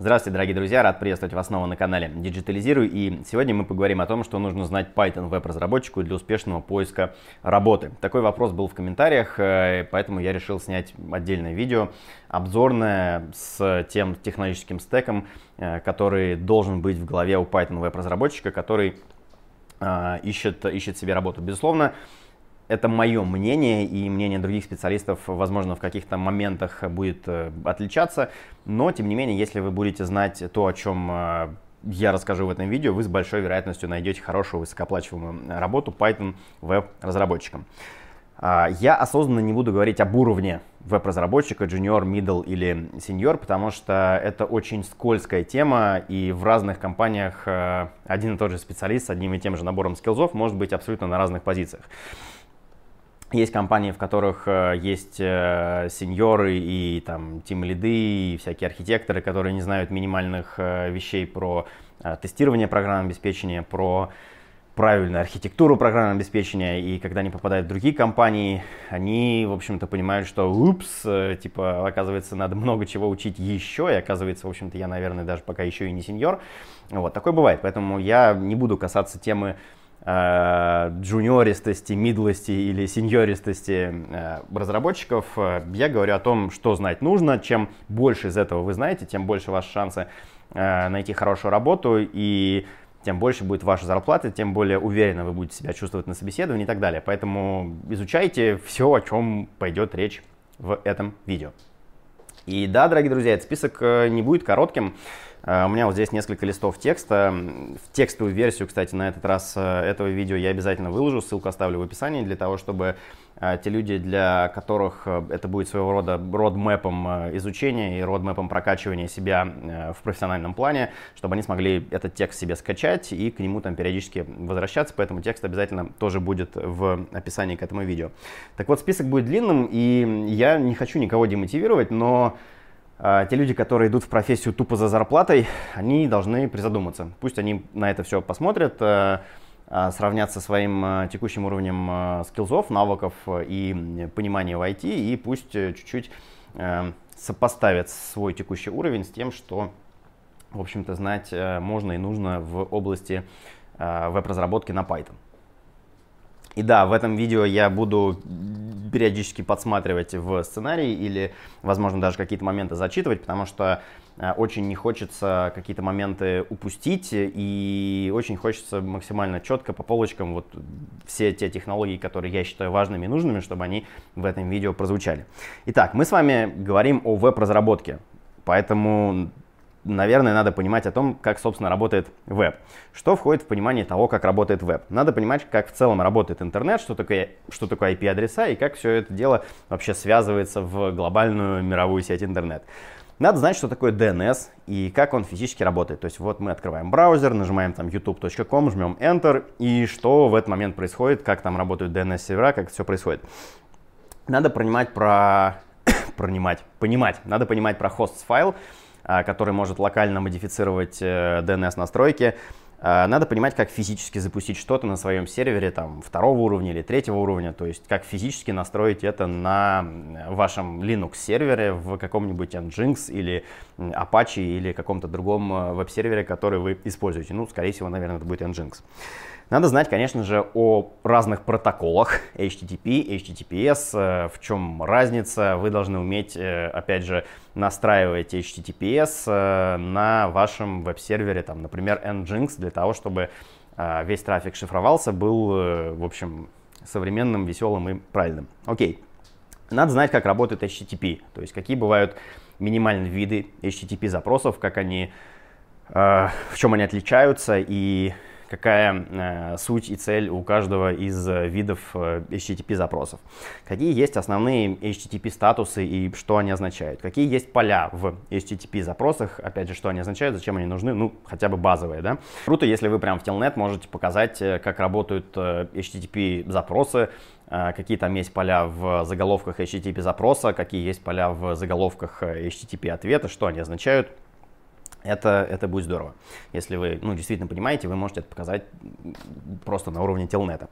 Здравствуйте, дорогие друзья, рад приветствовать вас снова на канале Digitaliziруй. И сегодня мы поговорим о том, что нужно знать Python веб-разработчику для успешного поиска работы. Такой вопрос был в комментариях, э, поэтому я решил снять отдельное видео, обзорное с тем технологическим стеком, э, который должен быть в голове у Python веб-разработчика, который э, ищет, ищет себе работу. Безусловно, это мое мнение, и мнение других специалистов, возможно, в каких-то моментах будет э, отличаться, но, тем не менее, если вы будете знать то, о чем э, я расскажу в этом видео, вы с большой вероятностью найдете хорошую высокооплачиваемую работу Python веб-разработчиком. А, я осознанно не буду говорить об уровне веб-разработчика, junior, middle или senior, потому что это очень скользкая тема, и в разных компаниях э, один и тот же специалист с одним и тем же набором скиллзов может быть абсолютно на разных позициях. Есть компании, в которых э, есть э, сеньоры и там тим-лиды, и всякие архитекторы, которые не знают минимальных э, вещей про тестирование программного обеспечения, про правильную архитектуру программного обеспечения, и когда они попадают в другие компании, они, в общем-то, понимают, что, упс, типа, оказывается, надо много чего учить еще, и оказывается, в общем-то, я, наверное, даже пока еще и не сеньор. Вот, такое бывает, поэтому я не буду касаться темы джуниористости, мидлости или сеньористости э, разработчиков, э, я говорю о том, что знать нужно. Чем больше из этого вы знаете, тем больше ваши шансы найти хорошую работу и тем больше будет ваша зарплата, тем более уверенно вы будете себя чувствовать на собеседовании и так далее. Поэтому изучайте все, о чем пойдет речь в этом видео. И да, дорогие друзья, этот список не будет коротким. Э, у меня вот здесь несколько листов текста. В текстовую версию, кстати, на этот раз э, этого видео я обязательно выложу. Ссылку оставлю в описании для того, чтобы э, те люди, для которых это будет своего рода родмэпом изучения и родмэпом прокачивания себя в профессиональном плане, чтобы они смогли этот текст себе скачать и к нему там периодически возвращаться. Поэтому текст обязательно тоже будет в описании к этому видео. Так вот, список будет длинным, и я не хочу никого демотивировать, но те люди, которые идут в профессию тупо за зарплатой, они должны призадуматься. Пусть они на это все посмотрят, э, а, сравнят со своим э, текущим уровнем э, скиллзов, навыков и понимания в IT, и пусть чуть-чуть сопоставят свой текущий уровень с тем, что, в общем-то, знать можно и нужно в области веб-разработки на Python. И да, в этом видео я буду периодически подсматривать в сценарий или, возможно, даже какие-то моменты зачитывать, потому что э, очень не хочется какие-то моменты упустить и очень хочется максимально четко по полочкам вот все те технологии, которые я считаю важными и нужными, чтобы они в этом видео прозвучали. Итак, мы с вами говорим о веб-разработке. Поэтому наверное, надо понимать о том, как, собственно, работает веб. Что входит в понимание того, как работает веб? Надо понимать, как в целом работает интернет, что такое, что такое IP-адреса и как все это дело вообще связывается в глобальную мировую сеть интернет. Надо знать, что такое DNS и как он физически работает. То есть вот мы открываем браузер, нажимаем там youtube.com, жмем Enter, и что в этот момент происходит, как там работают DNS-сервера, как все происходит. Надо понимать про... понимать, понимать. Надо понимать про хост-файл, который может локально модифицировать DNS-настройки. Э, а, надо понимать, как физически запустить что-то на своем сервере там, второго уровня или третьего уровня, то есть как физически настроить это на вашем Linux сервере в каком-нибудь Nginx или Apache или каком-то другом э, веб-сервере, который вы используете. Ну, скорее всего, наверное, это будет Nginx. Надо знать, конечно же, о разных протоколах HTTP, HTTPS, э, в чем разница. Вы должны уметь, э, опять же, настраивать HTTPS э, на вашем веб-сервере, там, например, Nginx, для того, чтобы весь трафик шифровался, был, в общем, современным, веселым и правильным. Окей. Надо знать, как работает HTTP, то есть какие бывают минимальные виды HTTP запросов, как они, в чем они отличаются и какая э, суть и цель у каждого из э, видов э, HTTP запросов. Какие есть основные HTTP статусы и что они означают. Какие есть поля в HTTP запросах, опять же, что они означают, зачем они нужны, ну, хотя бы базовые, да. Круто, если вы прям в Telnet можете показать, как работают HTTP запросы, какие там есть поля в заголовках HTTP запроса, какие есть поля в заголовках HTTP ответа, что они означают это, это будет здорово. Если вы ну, действительно понимаете, вы можете это показать просто на уровне телнета.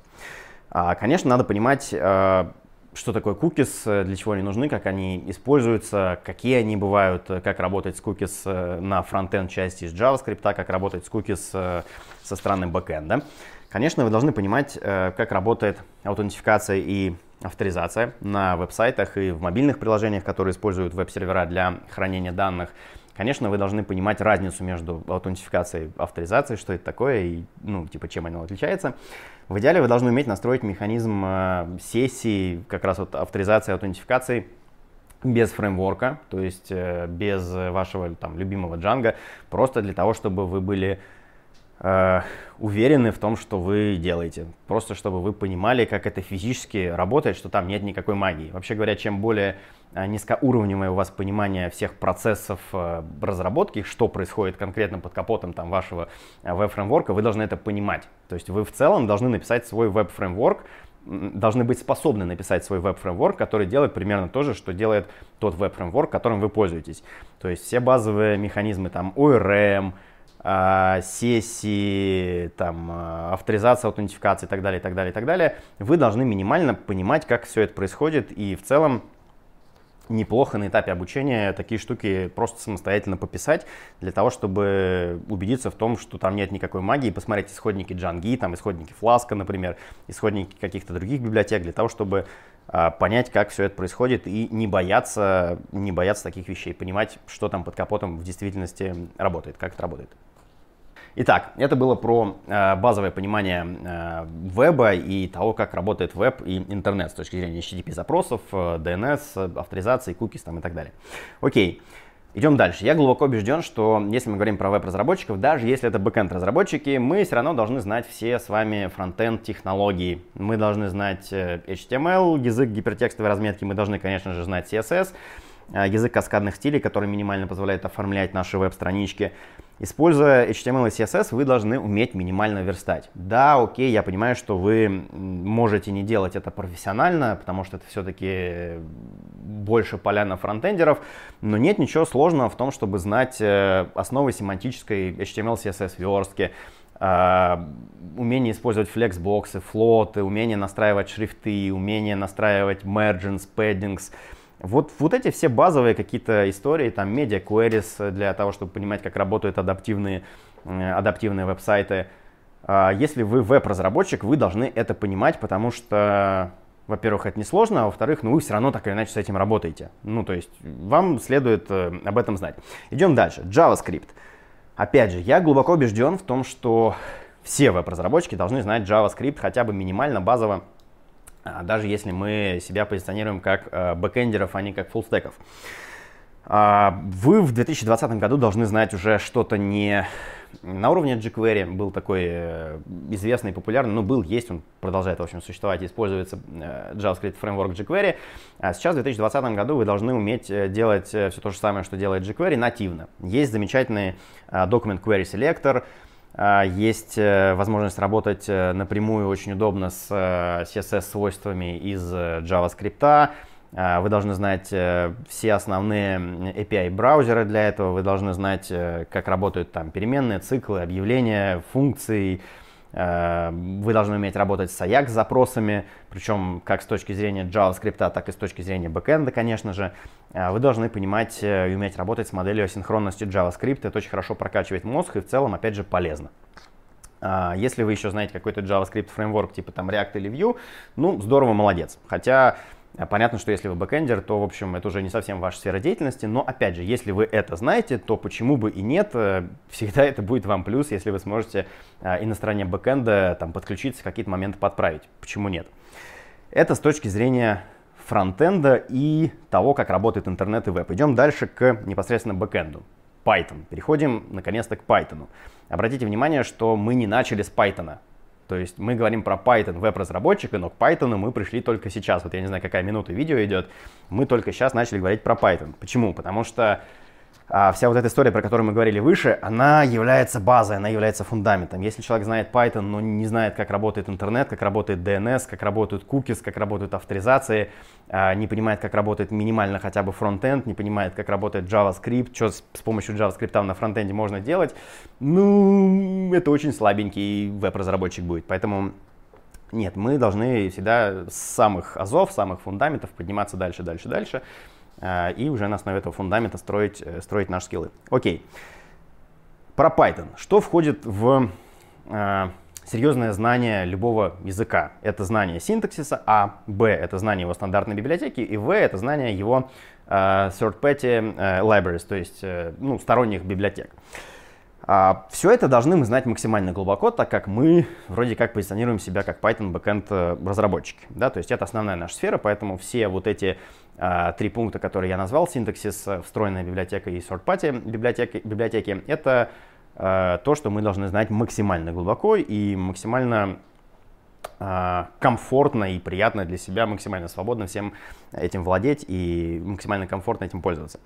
А, конечно, надо понимать, а, что такое cookies, э, для чего они нужны, как они используются, какие они бывают, э, как работать с э, на фронтенд части из JavaScript, как работать с cookies со стороны бэкэнда. Конечно, вы должны понимать, как работает аутентификация и авторизация на веб-сайтах и в мобильных приложениях, которые используют веб-сервера для хранения данных. Конечно, вы должны понимать разницу между аутентификацией и авторизацией, что это такое и, ну, типа, чем оно отличается. В идеале вы должны уметь настроить механизм э, сессии, как раз вот авторизации, аутентификации без фреймворка, то есть э, без вашего там любимого Django, просто для того, чтобы вы были уверены в том, что вы делаете. Просто чтобы вы понимали, как это физически работает, что там нет никакой магии. Вообще говоря, чем более э, низкоуровневое у вас понимание всех процессов э, разработки, что происходит конкретно под капотом там, вашего э, веб-фреймворка, вы должны это понимать. То есть вы в целом должны написать свой веб-фреймворк, должны быть способны написать свой веб-фреймворк, который делает примерно то же, что делает тот веб-фреймворк, которым вы пользуетесь. То есть все базовые механизмы, там, ORM, сессии, там, а, авторизация, аутентификация и так далее, и так далее, и так далее, вы должны минимально понимать, как все это происходит, и в целом неплохо на этапе обучения такие штуки просто самостоятельно пописать, для того, чтобы убедиться в том, что там нет никакой магии, посмотреть исходники Django, там исходники Flask, например, исходники каких-то других библиотек, для того, чтобы а, понять, как все это происходит и не бояться, не бояться таких вещей, понимать, что там под капотом в действительности работает, как это работает. Итак, это было про э, базовое понимание э, веба и того, как работает веб и интернет с точки зрения HTTP запросов, э, DNS, авторизации, cookies там, и так далее. Окей. Идем дальше. Я глубоко убежден, что если мы говорим про веб-разработчиков, даже если это бэкэнд-разработчики, мы все равно должны знать все с вами фронтенд технологии. Мы должны знать HTML, язык гипертекстовой разметки, мы должны, конечно же, знать CSS, язык каскадных стилей, который минимально позволяет оформлять наши веб-странички. Используя HTML и CSS, вы должны уметь минимально верстать. Да, окей, я понимаю, что вы можете не делать это профессионально, потому что это все-таки больше поляна фронтендеров, но нет ничего сложного в том, чтобы знать э, основы семантической HTML, CSS верстки, Uh, умение использовать флексбоксы, флоты, умение настраивать шрифты, умение настраивать margins, paddings, вот, вот эти все базовые какие-то истории, там, media queries для того, чтобы понимать, как работают адаптивные, э, адаптивные веб-сайты. А если вы веб-разработчик, вы должны это понимать, потому что, во-первых, это несложно, а во-вторых, ну, вы все равно так или иначе с этим работаете. Ну, то есть, вам следует э, об этом знать. Идем дальше. JavaScript. Опять же, я глубоко убежден в том, что все веб-разработчики должны знать JavaScript хотя бы минимально базово даже если мы себя позиционируем как э, бэкэндеров, а не как фуллстеков. А, вы в 2020 году должны знать уже что-то не на уровне jQuery, был такой э, известный популярный, ну был, есть, он продолжает, в общем, существовать, используется э, JavaScript фреймворк jQuery. А сейчас, в 2020 году, вы должны уметь делать все то же самое, что делает jQuery, нативно. Есть замечательный Document Query Selector, а, есть э, возможность работать э, напрямую очень удобно с э, CSS-свойствами из JavaScript. А, вы должны знать все основные API браузера для этого. Вы должны знать, как работают там переменные, циклы, объявления, функции, вы должны уметь работать с Ajax запросами, причем как с точки зрения JavaScript, так и с точки зрения бэкэнда, конечно же. Э, вы должны понимать э, и уметь работать с моделью асинхронности JavaScript. Это очень хорошо прокачивает мозг и в целом, опять же, полезно. Если вы еще знаете какой-то JavaScript фреймворк типа там React или Vue, ну, здорово, молодец. Хотя а понятно, что если вы бэкэндер, то, в общем, это уже не совсем ваша сфера деятельности, но, опять же, если вы это знаете, то почему бы и нет, э, всегда это будет вам плюс, если вы сможете э, и на стороне бэкэнда там, подключиться, какие-то моменты подправить. Почему нет? Это с точки зрения фронтенда и того, как работает интернет и веб. Идем дальше к непосредственно бэкэнду. Python. Переходим наконец-то к Python. Обратите внимание, что мы не начали с Python. То есть мы говорим про Python веб-разработчика, но к Python мы пришли только сейчас. Вот я не знаю, какая минута видео идет. Мы только сейчас начали говорить про Python. Почему? Потому что вся вот эта история, про которую мы говорили выше, она является базой, она является фундаментом. Если человек знает Python, но не знает, как работает интернет, как работает DNS, как работают cookies, как работают авторизации, а, не понимает, как работает минимально хотя бы фронтенд, не понимает, как работает JavaScript, что с, помощью JavaScript на фронтенде можно делать, ну, это очень слабенький веб-разработчик будет. Поэтому Нет, мы должны всегда с самых азов, самых фундаментов подниматься дальше, дальше, дальше, и уже на основе этого фундамента строить, э, строить наши скиллы. Окей. Про Python. Что входит в э, серьезное знание любого языка? Это знание синтаксиса, а, б, это знание его стандартной библиотеки, и в, это знание его э, third-party э, libraries, то есть э, ну, сторонних библиотек. А, все это должны мы знать максимально глубоко, так как мы вроде как позиционируем себя как Python backend э, разработчики. Да? То есть это основная наша сфера, поэтому все вот эти три пункта, которые я назвал, синтаксис, э, встроенная библиотека и sort-party библиотеки, библиотеки, это а, то, что мы должны знать максимально глубоко и максимально а, комфортно и приятно для себя, максимально свободно всем этим владеть и максимально комфортно этим пользоваться.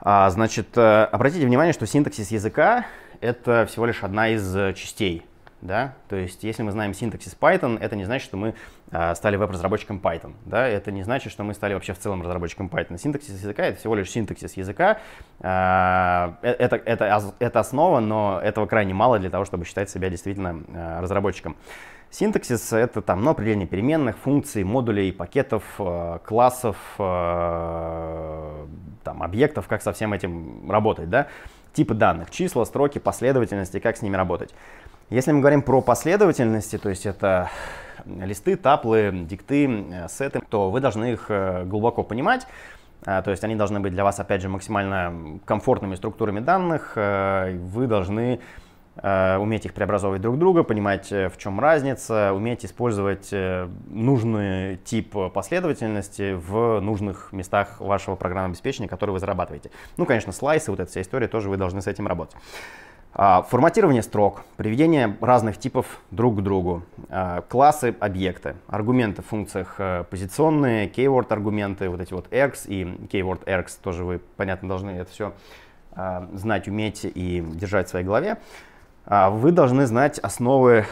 А, значит, э, обратите внимание, что синтаксис языка — это всего лишь одна из э, частей. Да? То есть, если мы знаем синтаксис Python, это не значит, что мы а, стали веб-разработчиком Python. Да? Это не значит, что мы стали вообще в целом разработчиком Python. Синтаксис языка — это всего лишь синтаксис языка. А, это, это, это основа, но этого крайне мало для того, чтобы считать себя действительно а, разработчиком. Синтаксис — это там, ну, определение переменных, функций, модулей, пакетов, э, классов, э, там, объектов, как со всем этим работать, да? Типы данных, числа, строки, последовательности, как с ними работать. Если мы говорим про последовательности, то есть это листы, таплы, дикты, э, сеты, то вы должны их глубоко понимать, то есть они должны быть для вас, опять же, максимально комфортными структурами данных. Вы должны Э, уметь их преобразовывать друг друга, понимать, э, в чем разница, уметь использовать э, нужный тип последовательности в нужных местах вашего программного обеспечения, которое вы зарабатываете. Ну, конечно, слайсы, вот эта вся история, тоже вы должны с этим работать. А, форматирование строк, приведение разных типов друг к другу, а, классы, объекты, аргументы в функциях позиционные, keyword аргументы, вот эти вот ergs и keyword ergs, тоже вы, понятно, должны это все а, знать, уметь и держать в своей голове. Вы должны знать основы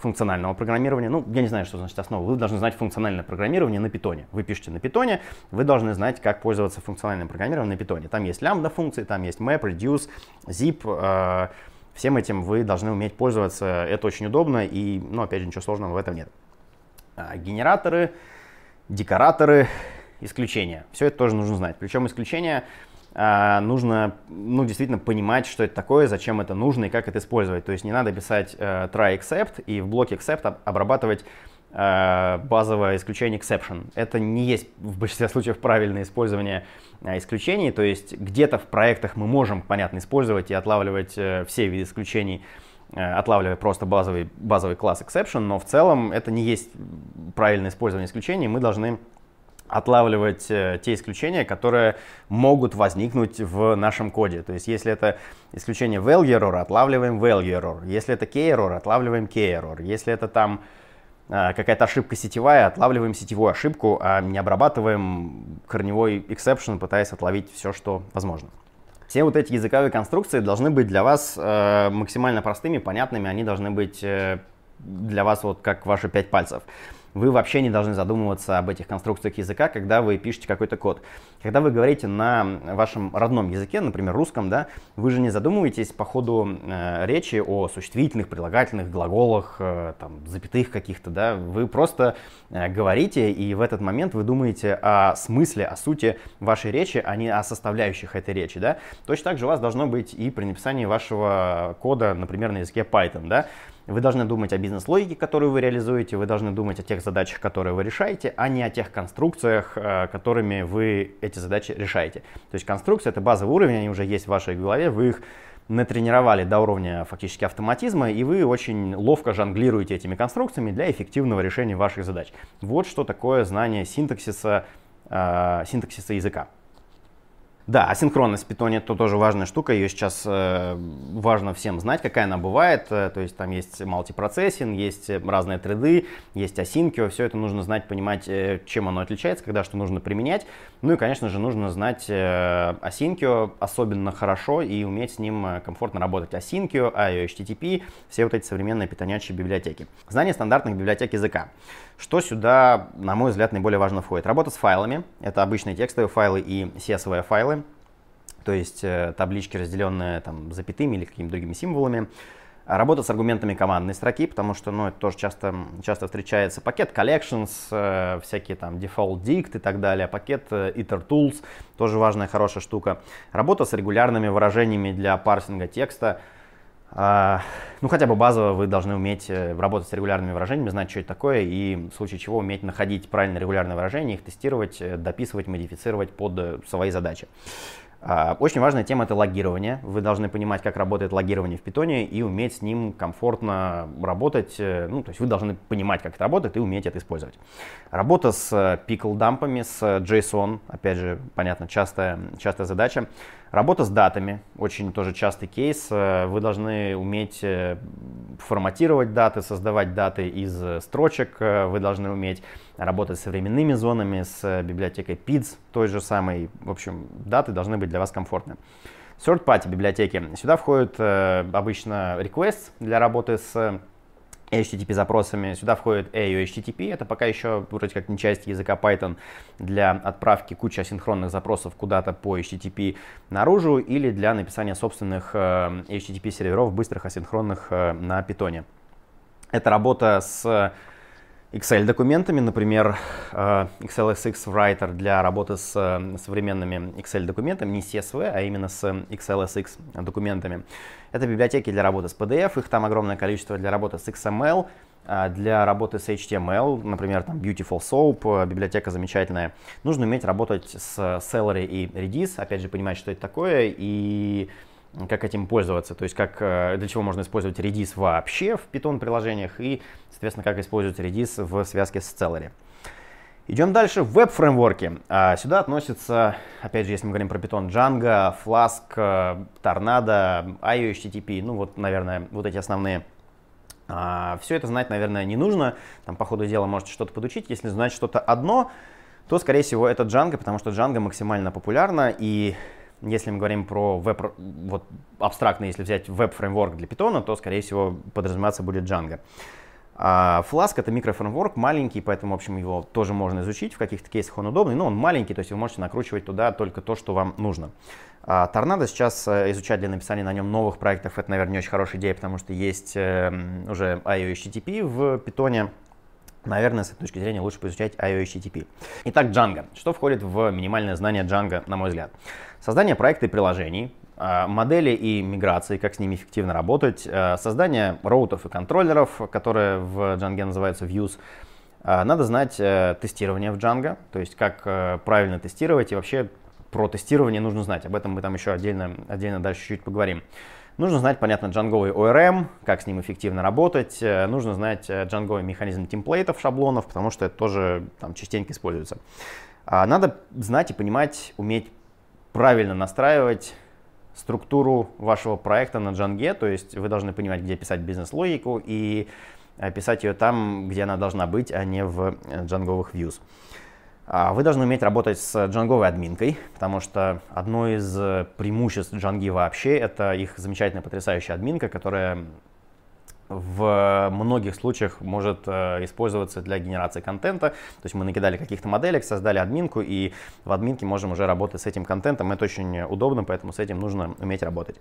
функционального программирования. Ну, я не знаю, что значит основа. Вы должны знать функциональное программирование на питоне. Вы пишете на питоне, вы должны знать, как пользоваться функциональным программированием на питоне. Там есть лямбда функции, там есть map, reduce, zip. А, всем этим вы должны уметь пользоваться. Это очень удобно и, ну, опять же, ничего сложного в этом нет. А, генераторы, декораторы, исключения. Все это тоже нужно знать. Причем исключения нужно, ну, действительно понимать, что это такое, зачем это нужно и как это использовать. То есть не надо писать э, try except и в блоке except обрабатывать э, базовое исключение exception. Это не есть в большинстве случаев правильное использование э, исключений. То есть где-то в проектах мы можем, понятно, использовать и отлавливать все виды исключений, отлавливая просто базовый, базовый класс exception, но в целом это не есть правильное использование исключений. Мы должны отлавливать э, те исключения, которые могут возникнуть в нашем коде. То есть, если это исключение value error, отлавливаем value error. Если это key error, отлавливаем key error. Если это там э, какая-то ошибка сетевая, отлавливаем сетевую ошибку, а не обрабатываем корневой exception, пытаясь отловить все, что возможно. Все вот эти языковые конструкции должны быть для вас э, максимально простыми, понятными, они должны быть для вас вот как ваши пять пальцев вы вообще не должны задумываться об этих конструкциях языка, когда вы пишете какой-то код. Когда вы говорите на вашем родном языке, например, русском, да, вы же не задумываетесь по ходу э, речи о существительных, прилагательных, глаголах, э, там, запятых каких-то, да, вы просто э, говорите, и в этот момент вы думаете о смысле, о сути вашей речи, а не о составляющих этой речи, да. Точно так же у вас должно быть и при написании вашего кода, например, на языке Python, да. Вы должны думать о бизнес-логике, которую вы реализуете, вы должны думать о тех задачах, которые вы решаете, а не о тех конструкциях, э, которыми вы эти задачи решаете. То есть конструкция — это базовый уровень, они уже есть в вашей голове, вы их натренировали до уровня фактически автоматизма, и вы очень ловко жонглируете этими конструкциями для эффективного решения ваших задач. Вот что такое знание синтаксиса, э, синтаксиса языка. Да, асинхронность в питоне это тоже важная штука, ее сейчас э, важно всем знать, какая она бывает, э, то есть там есть мультипроцессинг, есть разные треды, есть асинкио, все это нужно знать, понимать, э, чем оно отличается, когда что нужно применять, ну и, конечно же, нужно знать э, асинкио особенно хорошо и уметь с ним э, комфортно работать. Асинкио, IO, HTTP, все вот эти современные питонячие библиотеки. Знание стандартных библиотек языка. Что сюда, на мой взгляд, наиболее важно входит? Работа с файлами. Это обычные текстовые файлы и CSV файлы, то есть э, таблички, разделенные там запятыми или какими-то другими символами. Работа с аргументами командной строки, потому что, ну, это тоже часто, часто встречается. Пакет collections, э, всякие там default dict и так далее. Пакет э, iter tools, тоже важная, хорошая штука. Работа с регулярными выражениями для парсинга текста. Э, ну, хотя бы базово вы должны уметь работать с регулярными выражениями, знать, что это такое, и в случае чего уметь находить правильно регулярные выражения, их тестировать, дописывать, модифицировать под свои задачи. А, очень важная тема это логирование. Вы должны понимать, как работает логирование в питоне и уметь с ним комфортно работать. Э, ну, то есть вы должны понимать, как это работает и уметь это использовать. Работа с pickle дампами, с JSON, опять же, понятно, частая, частая задача. Работа с датами, очень тоже частый кейс. Э, вы должны уметь э, форматировать даты, создавать даты из строчек. Вы должны уметь работать с временными зонами, с библиотекой PIDS, той же самой. В общем, даты должны быть для вас комфортны. Third-party библиотеки. Сюда входит э, обычно requests для работы с HTTP запросами. Сюда входит AU HTTP, это пока еще вроде как не часть языка Python для отправки кучи асинхронных запросов куда-то по HTTP наружу или для написания собственных э, HTTP серверов быстрых асинхронных э, на Python. Это работа с Excel документами, например, э, XLSX Writer для работы с э, современными Excel документами, не CSV, а именно с XLSX документами. Это библиотеки для работы с PDF, их там огромное количество для работы с XML, э, для работы с HTML, например, там Beautiful Soap, библиотека замечательная. Нужно уметь работать с Celery и Redis, опять же понимать, что это такое, и как этим пользоваться, то есть как, э, для чего можно использовать Redis вообще в Python приложениях и, соответственно, как использовать Redis в связке с Celery. Идем дальше. Веб-фреймворки. А, сюда относятся, опять же, если мы говорим про Python, Django, Flask, э, Tornado, IO, HTTP. Ну вот, наверное, вот эти основные. А, все это знать, наверное, не нужно. Там по ходу дела можете что-то подучить. Если знать что-то одно, то, скорее всего, это Django, потому что Django максимально популярна и если мы говорим про веб, вот абстрактно, если взять веб-фреймворк для Python, то, скорее всего, подразумеваться будет Django. А Flask это микрофреймворк, маленький, поэтому, в общем, его тоже можно изучить. В каких-то кейсах он удобный, но он маленький, то есть вы можете накручивать туда только то, что вам нужно. А Торнадо сейчас э, изучать для написания на нем новых проектов, это, наверное, не очень хорошая идея, потому что есть э, уже IO HTTP в Python. Наверное, с этой точки зрения лучше поизучать IO HTTP. Итак, Django. Что входит в минимальное знание Django, на мой взгляд? Создание проекта и приложений, а, модели и миграции, как с ними эффективно работать, а, создание роутов и контроллеров, которые в Django называются views. А, надо знать э, тестирование в Django, то есть как э, правильно тестировать и вообще про тестирование нужно знать. Об этом мы там еще отдельно, отдельно дальше чуть-чуть поговорим. Нужно знать, понятно, джанговый ORM, как с ним эффективно работать. Э, нужно знать джанговый механизм темплейтов, шаблонов, потому что это тоже там частенько используется. Надо знать и понимать, уметь правильно настраивать структуру вашего проекта на джанге, то есть вы должны понимать, где писать бизнес-логику и э, писать ее там, где она должна быть, а не в э, джанговых views. А, вы должны уметь работать с джанговой админкой, потому что одно из преимуществ джанги вообще это их замечательная, потрясающая админка, которая в многих случаях может э, использоваться для генерации контента. То есть мы накидали каких-то моделек, создали админку, и в админке можем уже работать с этим контентом. Это очень удобно, поэтому с этим нужно уметь работать.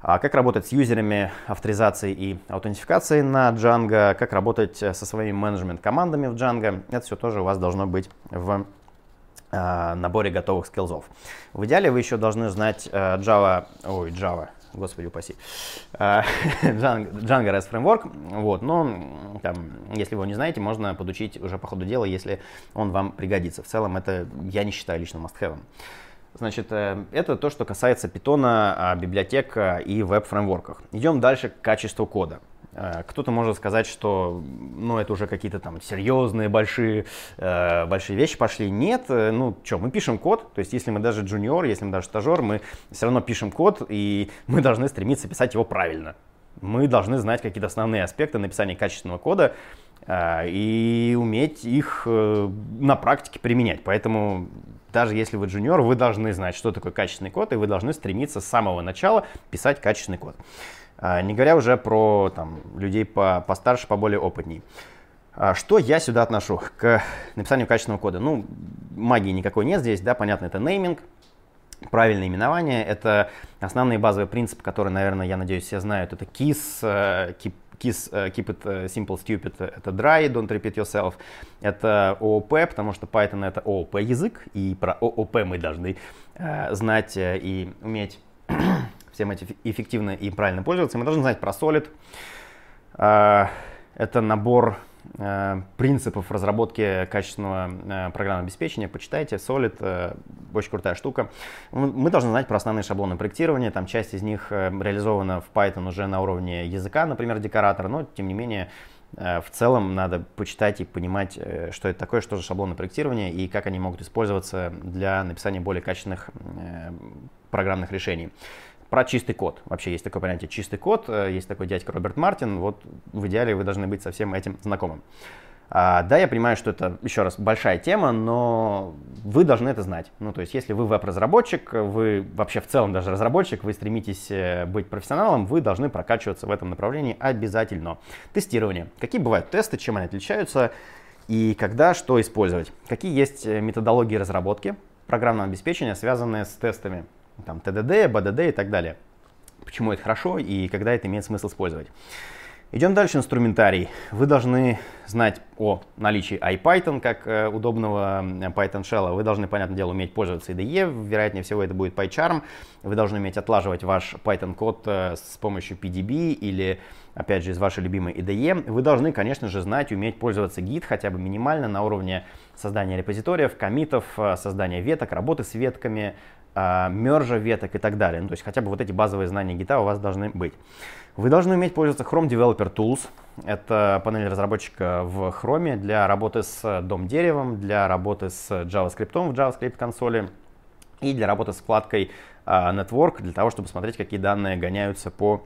А как работать с юзерами авторизации и аутентификации на Django, как работать со своими менеджмент-командами в Django, это все тоже у вас должно быть в э, наборе готовых скиллзов. В идеале вы еще должны знать э, Java, ой, Java, господи упаси, Django, Django REST Framework, вот, но там, если вы его не знаете, можно подучить уже по ходу дела, если он вам пригодится. В целом это я не считаю лично must-have. Значит, э, это то, что касается питона, а, библиотек а, и веб-фреймворках. Идем дальше к качеству кода. Э, кто-то может сказать, что ну, это уже какие-то там серьезные, большие, э, большие вещи пошли. Нет, ну что, мы пишем код, то есть если мы даже джуниор, если мы даже стажер, мы все равно пишем код, и мы должны стремиться писать его правильно. Мы должны знать какие-то основные аспекты написания качественного кода, и уметь их на практике применять. Поэтому даже если вы джуниор, вы должны знать, что такое качественный код, и вы должны стремиться с самого начала писать качественный код. А, не говоря уже про там, людей по, постарше, поболее опытней. А, что я сюда отношу к написанию качественного кода? Ну, магии никакой нет здесь, да, понятно, это нейминг, правильное именование. Это основные базовые принципы, которые, наверное, я надеюсь, все знают. Это KISS, э, keep, KISS, э, keep it э, simple, stupid, это dry, don't repeat yourself. Это OOP, потому что Python это OOP язык, и про OOP мы должны знать и уметь всем этим эффективно и правильно пользоваться. Мы должны знать про Solid. Это набор Э, принципов разработки качественного э, программного обеспечения, почитайте. Solid э, очень крутая штука. Мы должны знать про основные шаблоны проектирования. Там часть из них реализована в Python уже на уровне языка, например, декоратора, но тем не менее в целом надо почитать и понимать, что это такое, что же шаблоны проектирования и как они могут использоваться для написания более качественных программных решений. Про чистый код. Вообще есть такое понятие чистый код. Э, есть такой дядька Роберт Мартин. Вот в идеале вы должны быть со всем этим знакомым. А, да, я понимаю, что это, еще раз, большая тема, но вы должны это знать. Ну, то есть, если вы веб-разработчик, вы вообще в целом даже разработчик, вы стремитесь э, быть профессионалом, вы должны прокачиваться в этом направлении обязательно. Тестирование. Какие бывают тесты, чем они отличаются и когда что использовать? Какие есть э, методологии разработки программного обеспечения, связанные с тестами? Там TDD, BDD и так далее. Почему это хорошо и когда это имеет смысл использовать. Идем дальше, инструментарий. Вы должны знать о наличии IPython как э, удобного Python shell. Вы должны, понятное дело, уметь пользоваться IDE. Вероятнее всего, это будет PyCharm. Вы должны уметь отлаживать ваш Python код э, с помощью PDB или, опять же, из вашей любимой IDE. Вы должны, конечно же, знать, уметь пользоваться Git хотя бы минимально на уровне создания репозиториев, комитов, э, создания веток, работы с ветками, мержа веток и так далее. Ну, то есть хотя бы вот эти базовые знания гита у вас должны быть. Вы должны уметь пользоваться Chrome Developer Tools. Это панель разработчика в Chrome для работы с дом-деревом, для работы с JavaScript в JavaScript консоли и для работы с вкладкой uh, Network, для того, чтобы смотреть, какие данные гоняются по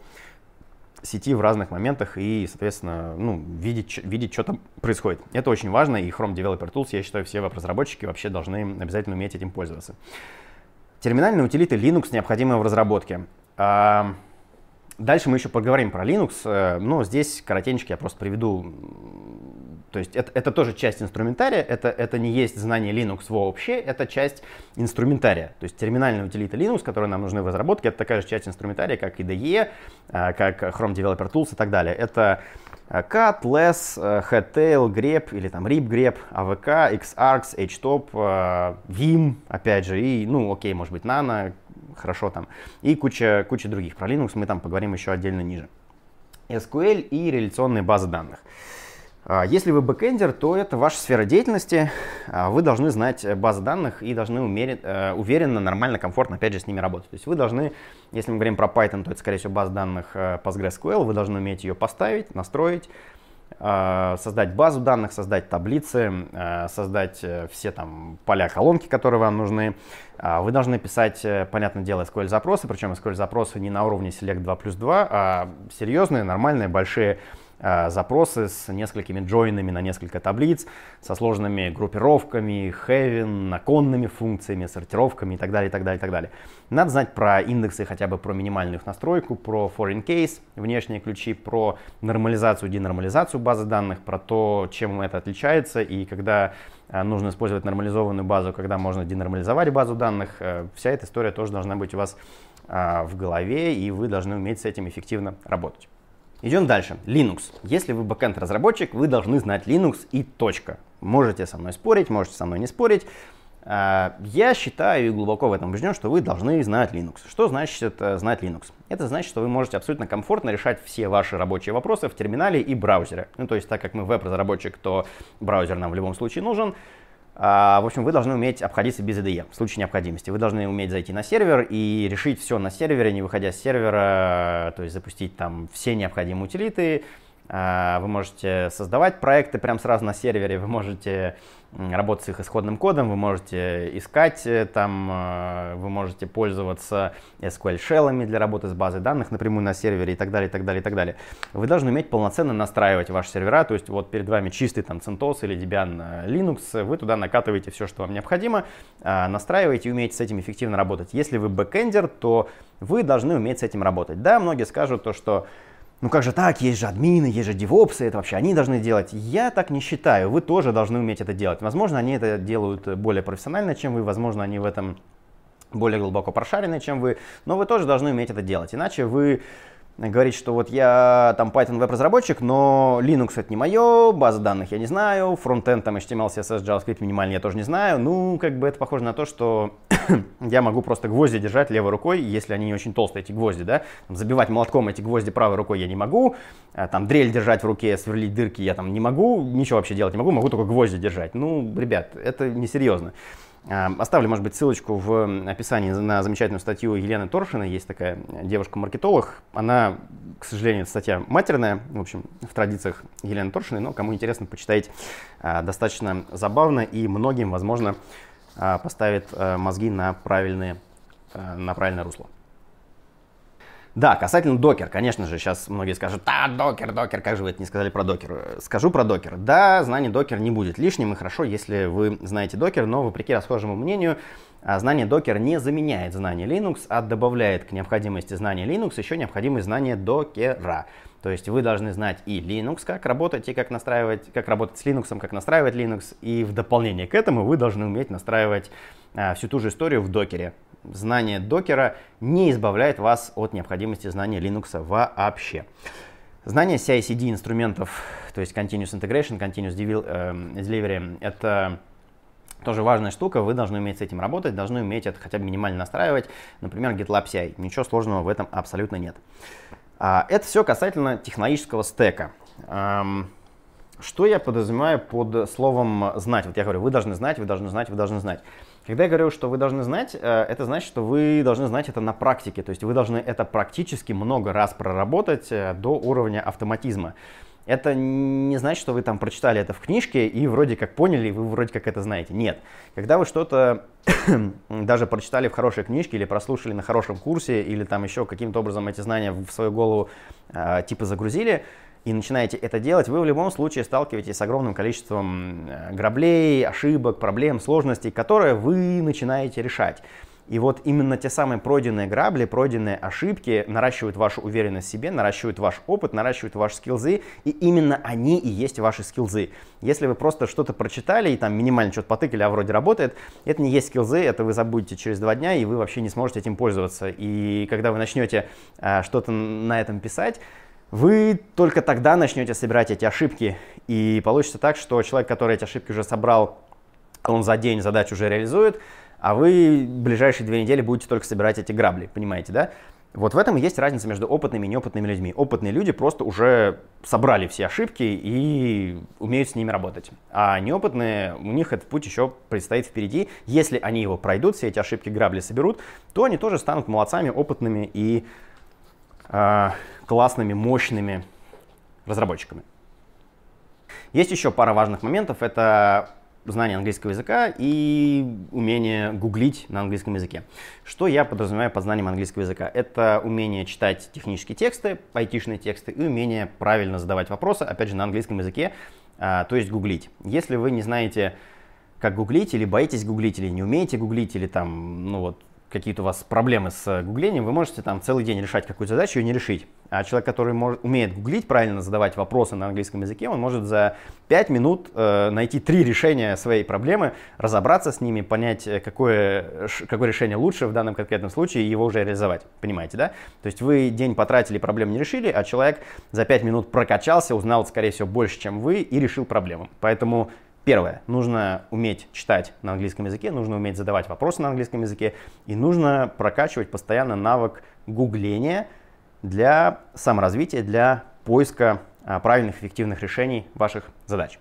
сети в разных моментах и, соответственно, ну, видеть, видеть, что там происходит. Это очень важно, и Chrome Developer Tools, я считаю, все веб-разработчики вообще должны обязательно уметь этим пользоваться. Терминальные утилиты Linux необходимы в разработке. А, дальше мы еще поговорим про Linux, э, но здесь коротенько я просто приведу. То есть это, это тоже часть инструментария, это, это не есть знание Linux вообще, это часть инструментария. То есть терминальные утилиты Linux, которые нам нужны в разработке, это такая же часть инструментария, как IDE, э, как Chrome Developer Tools и так далее. Это Cat, Less, Headtail, Grep или там Rip Grep, AVK, Xargs, HTOP, Vim, опять же, и, ну, окей, может быть, Nano, хорошо там, и куча, куча других. Про Linux мы там поговорим еще отдельно ниже. SQL и реляционные базы данных. А, если вы бэкэндер, то это ваша сфера деятельности. А, вы должны знать базы данных и должны уметь, э, уверенно, нормально, комфортно, опять же, с ними работать. То есть вы должны, если мы говорим про Python, то это, скорее всего, база данных э, PostgreSQL. Вы должны уметь ее поставить, настроить, а, создать базу данных, создать таблицы, создать э, все там поля, колонки, которые вам нужны. Вы должны писать, понятное дело, SQL-запросы, причем SQL-запросы не на уровне Select 2 плюс 2, а серьезные, нормальные, большие Э, запросы с несколькими джойнами на несколько таблиц, со сложными группировками, having, наконными функциями, сортировками и так далее, и так далее, и так далее. Надо знать про индексы, хотя бы про минимальную их настройку, про foreign case, внешние ключи, про нормализацию, денормализацию базы данных, про то, чем это отличается и когда э, нужно использовать нормализованную базу, когда можно денормализовать базу данных. Э, вся эта история тоже должна быть у вас в голове, и вы должны уметь с этим эффективно работать. Идем дальше. Linux. Если вы бэкенд разработчик, вы должны знать Linux и точка. Можете со мной спорить, можете со мной не спорить. А, я считаю и глубоко в этом убежден, что вы должны знать Linux. Что значит это знать Linux? Это значит, что вы можете абсолютно комфортно решать все ваши рабочие вопросы в терминале и браузере. Ну, то есть, так как мы веб-разработчик, то браузер нам в любом случае нужен. А, в общем, вы должны уметь обходиться без IDE в случае необходимости. Вы должны уметь зайти на сервер и решить все на сервере, не выходя с сервера, то есть запустить там все необходимые утилиты, а, вы можете создавать проекты прямо сразу на сервере, вы можете работать с их исходным кодом, вы можете искать э, там, э, вы можете пользоваться SQL шеллами для работы с базой данных напрямую на сервере и так далее, и так далее, и так далее. Вы должны уметь полноценно настраивать ваши сервера, то есть вот перед вами чистый там CentOS или Debian э, Linux, вы туда накатываете все, что вам необходимо, настраиваете и умеете с этим эффективно работать. Если вы бэкэндер, то вы должны уметь с этим работать. Да, многие скажут то, что ну как же так, есть же админы, есть же девопсы, это вообще они должны делать. Я так не считаю, вы тоже должны уметь это делать. Возможно, они это делают более профессионально, чем вы, возможно, они в этом более глубоко прошаренные, чем вы, но вы тоже должны уметь это делать, иначе вы говорить, что вот я там Python веб-разработчик, но Linux это не мое, базы данных я не знаю, фронтенд там HTML, CSS, JavaScript минимально я тоже не знаю. Ну, как бы это похоже на то, что я могу просто гвозди держать левой рукой, если они не очень толстые, эти гвозди, да. Забивать молотком эти гвозди правой рукой я не могу, а, там дрель держать в руке, сверлить дырки я там не могу, ничего вообще делать не могу, могу только гвозди держать. Ну, ребят, это несерьезно. Оставлю, может быть, ссылочку в описании на замечательную статью Елены Торшиной. Есть такая девушка-маркетолог. Она, к сожалению, статья матерная, в общем, в традициях Елены Торшиной, но кому интересно, почитайте. А, достаточно забавно и многим, возможно, а, поставит а, мозги на, правильные, на правильное русло. Да, касательно докер, конечно же, сейчас многие скажут, да, докер, докер, как же вы это не сказали про докер? Скажу про докер. Да, знание докер не будет лишним, и хорошо, если вы знаете докер, но вопреки расхожему мнению, а, знание докер не заменяет знание Linux, а добавляет к необходимости знания Linux еще необходимое знание докера. То есть вы должны знать и Linux, как работать, и как настраивать, как работать с Linux, как настраивать Linux, и в дополнение к этому вы должны уметь настраивать а, всю ту же историю в докере знание докера не избавляет вас от необходимости знания Linux вообще. Знание CI-CD инструментов, то есть Continuous Integration, Continuous эм, Delivery, это тоже важная штука, вы должны уметь с этим работать, должны уметь это хотя бы минимально настраивать. Например, GitLab CI. Ничего сложного в этом абсолютно нет. А, это все касательно технологического стека. Что я подразумеваю под словом «знать»? Вот я говорю, вы должны знать, вы должны знать, вы должны знать. Когда я говорю, что вы должны знать, э, это значит, что вы должны знать это на практике. То есть вы должны это практически много раз проработать э, до уровня автоматизма. Это не значит, что вы там прочитали это в книжке и вроде как поняли, и вы вроде как это знаете. Нет. Когда вы что-то даже прочитали в хорошей книжке или прослушали на хорошем курсе, или там еще каким-то образом эти знания в свою голову э, типа загрузили, и начинаете это делать, вы в любом случае сталкиваетесь с огромным количеством э, граблей, ошибок, проблем, сложностей, которые вы начинаете решать. И вот именно те самые пройденные грабли, пройденные ошибки наращивают вашу уверенность в себе, наращивают ваш опыт, наращивают ваши скилзы, и именно они и есть ваши скилзы. Если вы просто что-то прочитали и там минимально что-то потыкали, а вроде работает, это не есть скилзы, это вы забудете через два дня, и вы вообще не сможете этим пользоваться. И когда вы начнете а, что-то на этом писать, вы только тогда начнете собирать эти ошибки, и получится так, что человек, который эти ошибки уже собрал, он за день задачу уже реализует, а вы ближайшие две недели будете только собирать эти грабли, понимаете, да? Вот в этом и есть разница между опытными и неопытными людьми. Опытные люди просто уже собрали все ошибки и умеют с ними работать. А неопытные, у них этот путь еще предстоит впереди. Если они его пройдут, все эти ошибки, грабли соберут, то они тоже станут молодцами, опытными и э, классными, мощными разработчиками. Есть еще пара важных моментов. Это знание английского языка и умение гуглить на английском языке. Что я подразумеваю под знанием английского языка? Это умение читать технические тексты, айтишные тексты и умение правильно задавать вопросы, опять же, на английском языке, а, то есть гуглить. Если вы не знаете, как гуглить, или боитесь гуглить, или не умеете гуглить, или там, ну вот, какие-то у вас проблемы с э, гуглением, вы можете там целый день решать какую-то задачу и не решить. А человек, который может, умеет гуглить, правильно задавать вопросы на английском языке, он может за 5 минут э, найти три решения своей проблемы, разобраться с ними, понять, э, какое, какое решение лучше в данном конкретном случае, и его уже реализовать. Понимаете, да? То есть вы день потратили, проблему не решили, а человек за 5 минут прокачался, узнал, скорее всего, больше, чем вы, и решил проблему. Поэтому Первое, нужно уметь читать на английском языке, нужно уметь задавать вопросы на английском языке, и нужно прокачивать постоянно навык гугления для саморазвития, для поиска а, правильных, эффективных решений ваших задач.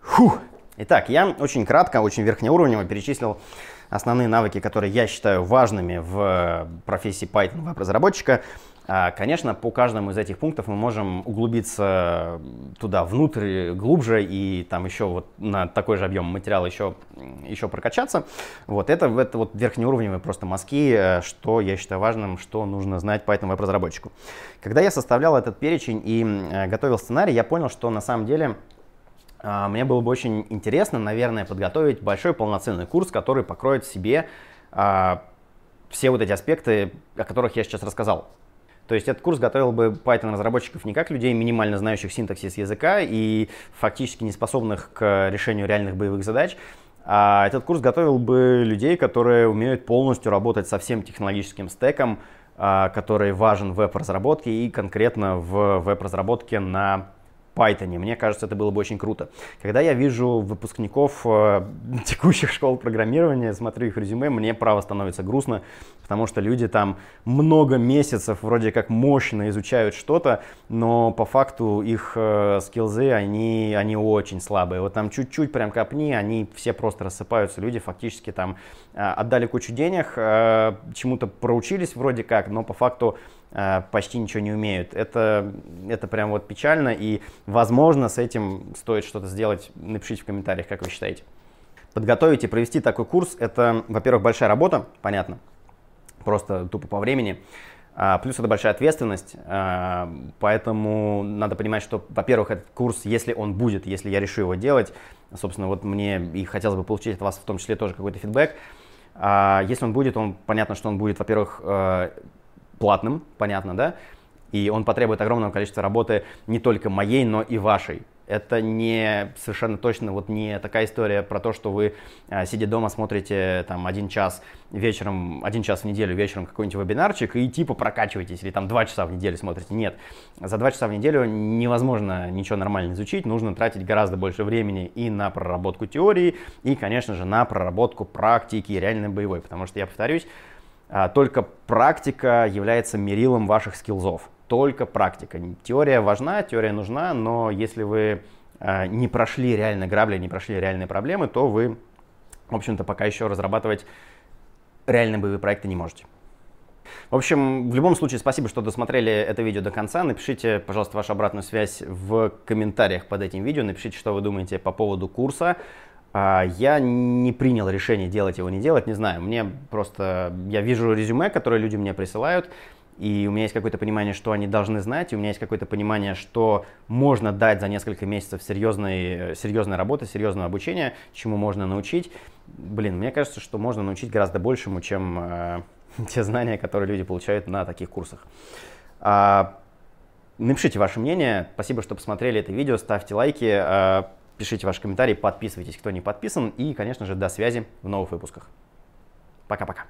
Фух. Итак, я очень кратко, очень верхнеуровнево перечислил основные навыки, которые я считаю важными в профессии Python веб-разработчика. А, конечно, по каждому из этих пунктов мы можем углубиться туда внутрь, глубже и там еще вот на такой же объем материала еще, еще прокачаться. Вот это, это вот верхнеуровневые просто мазки, э, что я считаю важным, что нужно знать Python веб-разработчику. Когда я составлял этот перечень и э, готовил сценарий, я понял, что на самом деле а, мне было бы очень интересно, наверное, подготовить большой полноценный курс, который покроет себе а, все вот эти аспекты, о которых я сейчас рассказал. То есть этот курс готовил бы Python разработчиков не как людей, минимально знающих синтаксис языка и фактически не способных к решению реальных боевых задач, А этот курс готовил бы людей, которые умеют полностью работать со всем технологическим стеком, а, который важен в веб-разработке и конкретно в веб-разработке на Python. Мне кажется, это было бы очень круто. Когда я вижу выпускников э, текущих школ программирования, смотрю их резюме, мне право становится грустно, потому что люди там много месяцев вроде как мощно изучают что-то, но по факту их э, скиллзы, они, они очень слабые. Вот там чуть-чуть прям копни, они все просто рассыпаются. Люди фактически там отдали кучу денег, э, чему-то проучились вроде как, но по факту Э, почти ничего не умеют. Это, это прям вот печально, и, возможно, с этим стоит что-то сделать. Напишите в комментариях, как вы считаете. Подготовить и провести такой курс – это, во-первых, большая работа, понятно, просто тупо по времени. А, плюс это большая ответственность, а, поэтому надо понимать, что, во-первых, этот курс, если он будет, если я решу его делать, собственно, вот мне и хотелось бы получить от вас в том числе тоже какой-то фидбэк, а, если он будет, он понятно, что он будет, во-первых, э, платным, понятно, да? И он потребует огромного количества работы не только моей, но и вашей. Это не совершенно точно вот не такая история про то, что вы а, сидя дома смотрите там один час вечером, один час в неделю вечером какой-нибудь вебинарчик и типа прокачиваетесь или там два часа в неделю смотрите. Нет, за два часа в неделю невозможно ничего нормально изучить, нужно тратить гораздо больше времени и на проработку теории, и, конечно же, на проработку практики реальной боевой, потому что, я повторюсь, а, только практика является мерилом ваших скиллзов. Только практика. Теория важна, теория нужна, но если вы а, не прошли реально грабли, не прошли реальные проблемы, то вы, в общем-то, пока еще разрабатывать реальные боевые проекты не можете. В общем, в любом случае, спасибо, что досмотрели это видео до конца. Напишите, пожалуйста, вашу обратную связь в комментариях под этим видео. Напишите, что вы думаете по поводу курса. А, я не принял решение делать его, не делать, не знаю. Мне просто, я вижу резюме, которые люди мне присылают, и у меня есть какое-то понимание, что они должны знать, и у меня есть какое-то понимание, что можно дать за несколько месяцев серьезной, серьезной работы, серьезного обучения, чему можно научить. Блин, мне кажется, что можно научить гораздо большему, чем э, те знания, которые люди получают на таких курсах. А, напишите ваше мнение. Спасибо, что посмотрели это видео. Ставьте лайки. А, Пишите ваши комментарии, подписывайтесь, кто не подписан. И, конечно же, до связи в новых выпусках. Пока-пока.